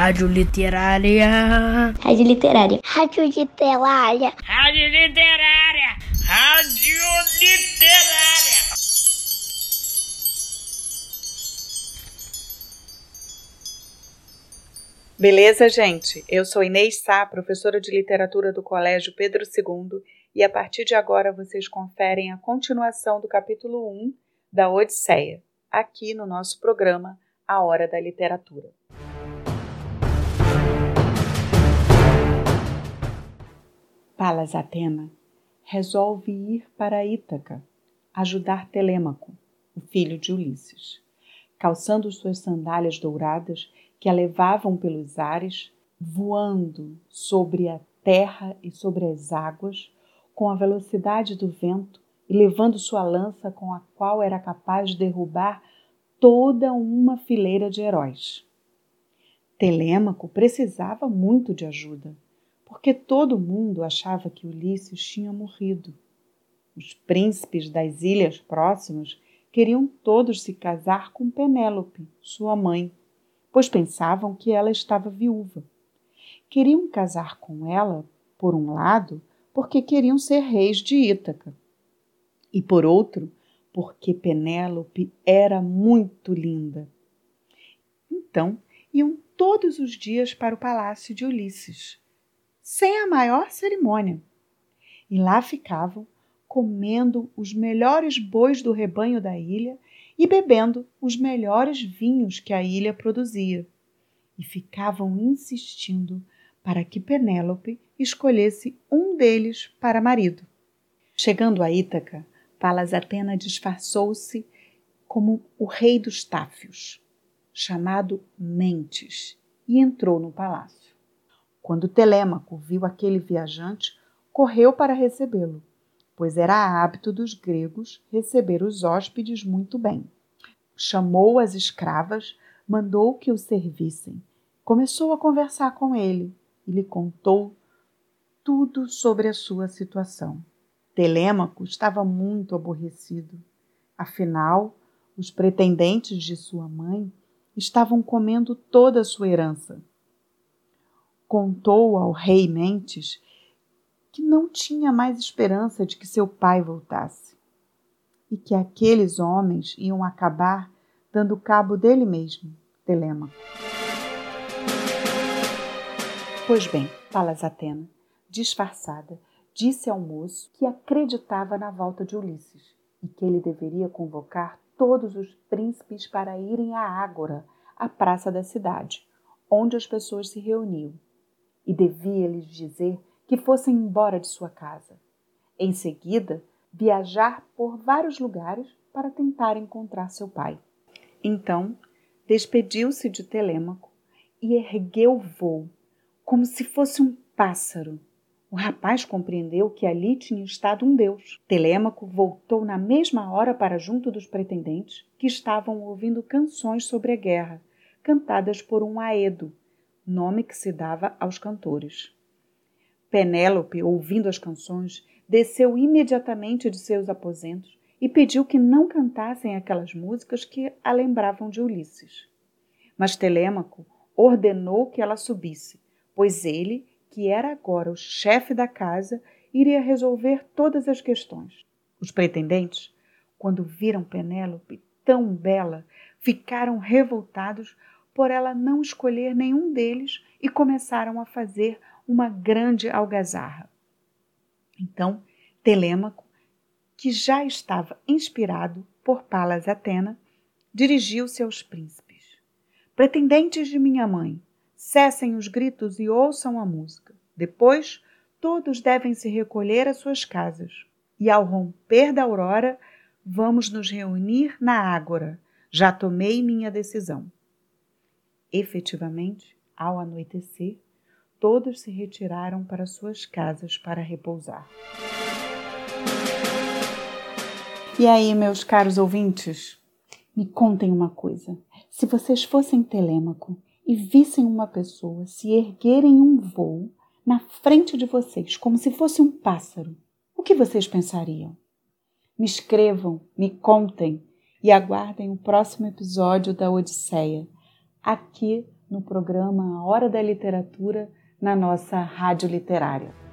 Rádio Literária. Rádio Literária. Rádio Literária. Rádio Literária. Rádio Literária. Beleza, gente? Eu sou Inês Sá, professora de literatura do Colégio Pedro II, e a partir de agora vocês conferem a continuação do capítulo 1 da Odisseia, aqui no nosso programa A Hora da Literatura. Palas Atena resolve ir para Ítaca ajudar Telêmaco, o filho de Ulisses. Calçando suas sandálias douradas, que a levavam pelos ares, voando sobre a terra e sobre as águas, com a velocidade do vento e levando sua lança com a qual era capaz de derrubar toda uma fileira de heróis. Telêmaco precisava muito de ajuda, porque todo mundo achava que Ulisses tinha morrido. Os príncipes das ilhas próximas queriam todos se casar com Penélope, sua mãe, pois pensavam que ela estava viúva. Queriam casar com ela, por um lado, porque queriam ser reis de Ítaca, e por outro, porque Penélope era muito linda. Então iam todos os dias para o palácio de Ulisses, sem a maior cerimônia. E lá ficavam comendo os melhores bois do rebanho da ilha e bebendo os melhores vinhos que a ilha produzia, e ficavam insistindo para que Penélope escolhesse um deles para marido. Chegando a Ítaca, Palas Atena disfarçou-se como o rei dos Táfios, chamado Mentes, e entrou no palácio. Quando Telêmaco viu aquele viajante, correu para recebê-lo pois era hábito dos gregos receber os hóspedes muito bem. Chamou as escravas, mandou que o servissem. Começou a conversar com ele e lhe contou tudo sobre a sua situação. Telêmaco estava muito aborrecido. Afinal, os pretendentes de sua mãe estavam comendo toda a sua herança. Contou ao rei Mentes que não tinha mais esperança de que seu pai voltasse e que aqueles homens iam acabar dando cabo dele mesmo, Telêmaco. Pois bem, Palas Atena, disfarçada, disse ao moço que acreditava na volta de Ulisses e que ele deveria convocar todos os príncipes para irem à Ágora, a praça da cidade, onde as pessoas se reuniam, e devia lhes dizer que fossem embora de sua casa. Em seguida, viajar por vários lugares para tentar encontrar seu pai. Então, despediu-se de Telêmaco e ergueu voo, como se fosse um pássaro. O rapaz compreendeu que ali tinha estado um deus. Telêmaco voltou na mesma hora para junto dos pretendentes, que estavam ouvindo canções sobre a guerra, cantadas por um aedo, nome que se dava aos cantores. Penélope, ouvindo as canções, desceu imediatamente de seus aposentos e pediu que não cantassem aquelas músicas que a lembravam de Ulisses. Mas Telêmaco ordenou que ela subisse, pois ele, que era agora o chefe da casa, iria resolver todas as questões. Os pretendentes, quando viram Penélope tão bela, ficaram revoltados por ela não escolher nenhum deles e começaram a fazer uma grande algazarra. Então, Telêmaco, que já estava inspirado por Palas Atena, dirigiu-se aos príncipes. Pretendentes de minha mãe, cessem os gritos e ouçam a música. Depois, todos devem se recolher às suas casas. E ao romper da aurora, vamos nos reunir na Ágora. Já tomei minha decisão. Efetivamente, ao anoitecer, todos se retiraram para suas casas para repousar. E aí, meus caros ouvintes, me contem uma coisa. Se vocês fossem Telêmaco e vissem uma pessoa se erguer em um voo na frente de vocês, como se fosse um pássaro, o que vocês pensariam? Me escrevam, me contem e aguardem o próximo episódio da Odisseia, aqui no programa A Hora da Literatura na nossa Rádio Literária.